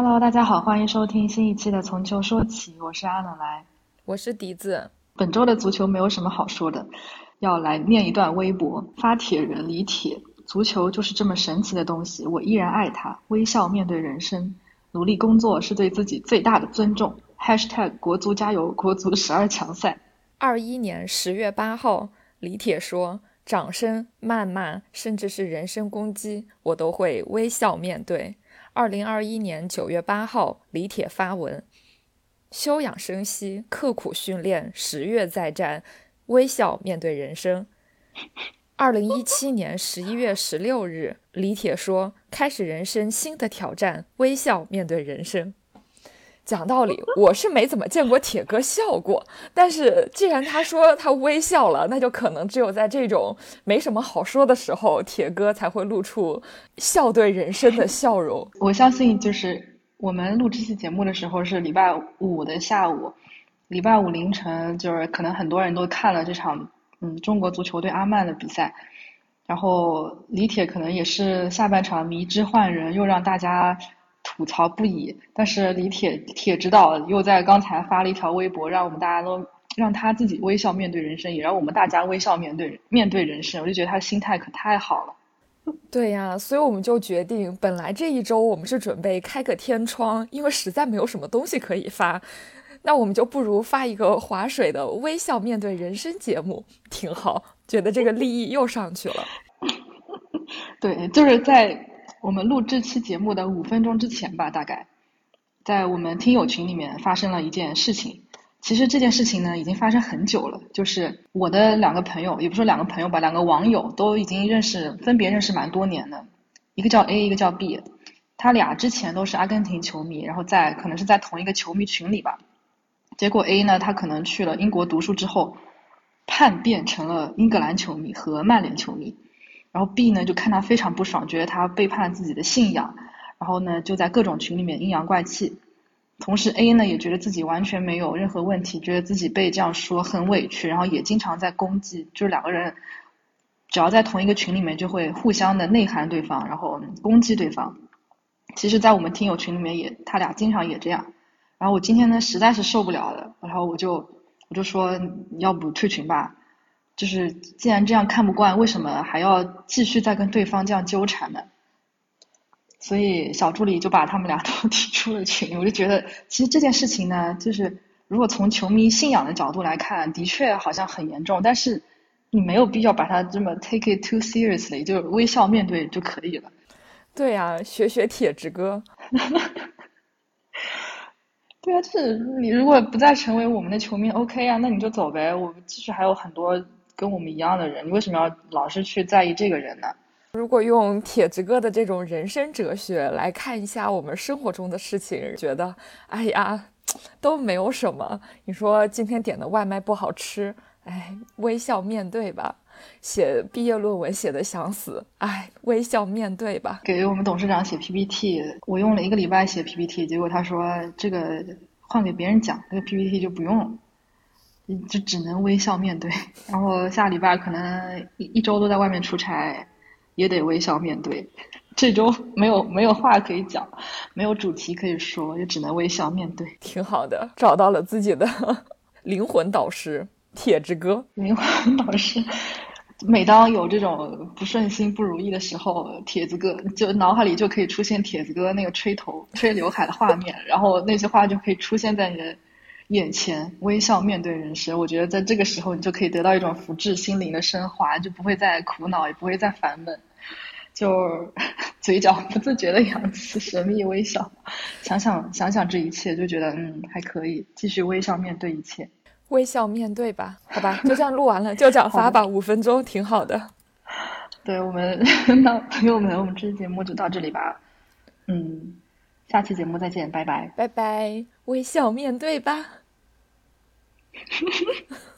Hello，大家好，欢迎收听新一期的《从球说起》，我是阿冷来，我是笛子。本周的足球没有什么好说的，要来念一段微博，发帖人李铁：足球就是这么神奇的东西，我依然爱它，微笑面对人生，努力工作是对自己最大的尊重。#hashtag 国足加油，国足十二强赛。二一年十月八号，李铁说：“掌声、谩骂，甚至是人身攻击，我都会微笑面对。”二零二一年九月八号，李铁发文：“休养生息，刻苦训练，十月再战，微笑面对人生。”二零一七年十一月十六日，李铁说：“开始人生新的挑战，微笑面对人生。”讲道理，我是没怎么见过铁哥笑过。但是既然他说他微笑了，那就可能只有在这种没什么好说的时候，铁哥才会露出笑对人生的笑容。我相信，就是我们录这期节目的时候是礼拜五的下午，礼拜五凌晨，就是可能很多人都看了这场嗯中国足球队阿曼的比赛，然后李铁可能也是下半场迷之换人，又让大家。吐槽不已，但是李铁铁指导又在刚才发了一条微博，让我们大家都让他自己微笑面对人生，也让我们大家微笑面对面对人生。我就觉得他心态可太好了。对呀，所以我们就决定，本来这一周我们是准备开个天窗，因为实在没有什么东西可以发，那我们就不如发一个划水的微笑面对人生节目，挺好。觉得这个利益又上去了。对，就是在。我们录这期节目的五分钟之前吧，大概在我们听友群里面发生了一件事情。其实这件事情呢，已经发生很久了。就是我的两个朋友，也不说两个朋友吧，两个网友都已经认识，分别认识蛮多年的。一个叫 A，一个叫 B。他俩之前都是阿根廷球迷，然后在可能是在同一个球迷群里吧。结果 A 呢，他可能去了英国读书之后，叛变成了英格兰球迷和曼联球迷。然后 B 呢就看他非常不爽，觉得他背叛了自己的信仰，然后呢就在各种群里面阴阳怪气。同时 A 呢也觉得自己完全没有任何问题，觉得自己被这样说很委屈，然后也经常在攻击，就是两个人只要在同一个群里面就会互相的内涵对方，然后攻击对方。其实，在我们听友群里面也他俩经常也这样。然后我今天呢实在是受不了了，然后我就我就说要不退群吧。就是既然这样看不惯，为什么还要继续再跟对方这样纠缠呢？所以小助理就把他们俩都 踢出了群。我就觉得，其实这件事情呢，就是如果从球迷信仰的角度来看，的确好像很严重，但是你没有必要把它这么 take it too seriously，就微笑面对就可以了。对呀，学学铁之哥。对啊，就是你如果不再成为我们的球迷，OK 啊，那你就走呗。我们其实还有很多。跟我们一样的人，你为什么要老是去在意这个人呢？如果用铁子哥的这种人生哲学来看一下我们生活中的事情，觉得哎呀都没有什么。你说今天点的外卖不好吃，哎，微笑面对吧。写毕业论文写的想死，哎，微笑面对吧。给我们董事长写 PPT，我用了一个礼拜写 PPT，结果他说这个换给别人讲，这个 PPT 就不用了。就只能微笑面对，然后下礼拜可能一一周都在外面出差，也得微笑面对。这周没有没有话可以讲，没有主题可以说，也只能微笑面对。挺好的，找到了自己的 灵魂导师铁之哥。灵魂导师，每当有这种不顺心、不如意的时候，铁子哥就脑海里就可以出现铁子哥那个吹头、吹刘海的画面，然后那些话就可以出现在你的。眼前微笑面对人生，我觉得在这个时候你就可以得到一种福至心灵的升华，就不会再苦恼，也不会再烦闷，就 嘴角不自觉的扬起神秘微笑。想想想想这一切，就觉得嗯还可以，继续微笑面对一切，微笑面对吧，好吧，就这样录完了，就这样发吧，五分钟挺好的。对我们 那朋友们，我们这期节目就到这里吧，嗯，下期节目再见，拜拜，拜拜，微笑面对吧。呵呵。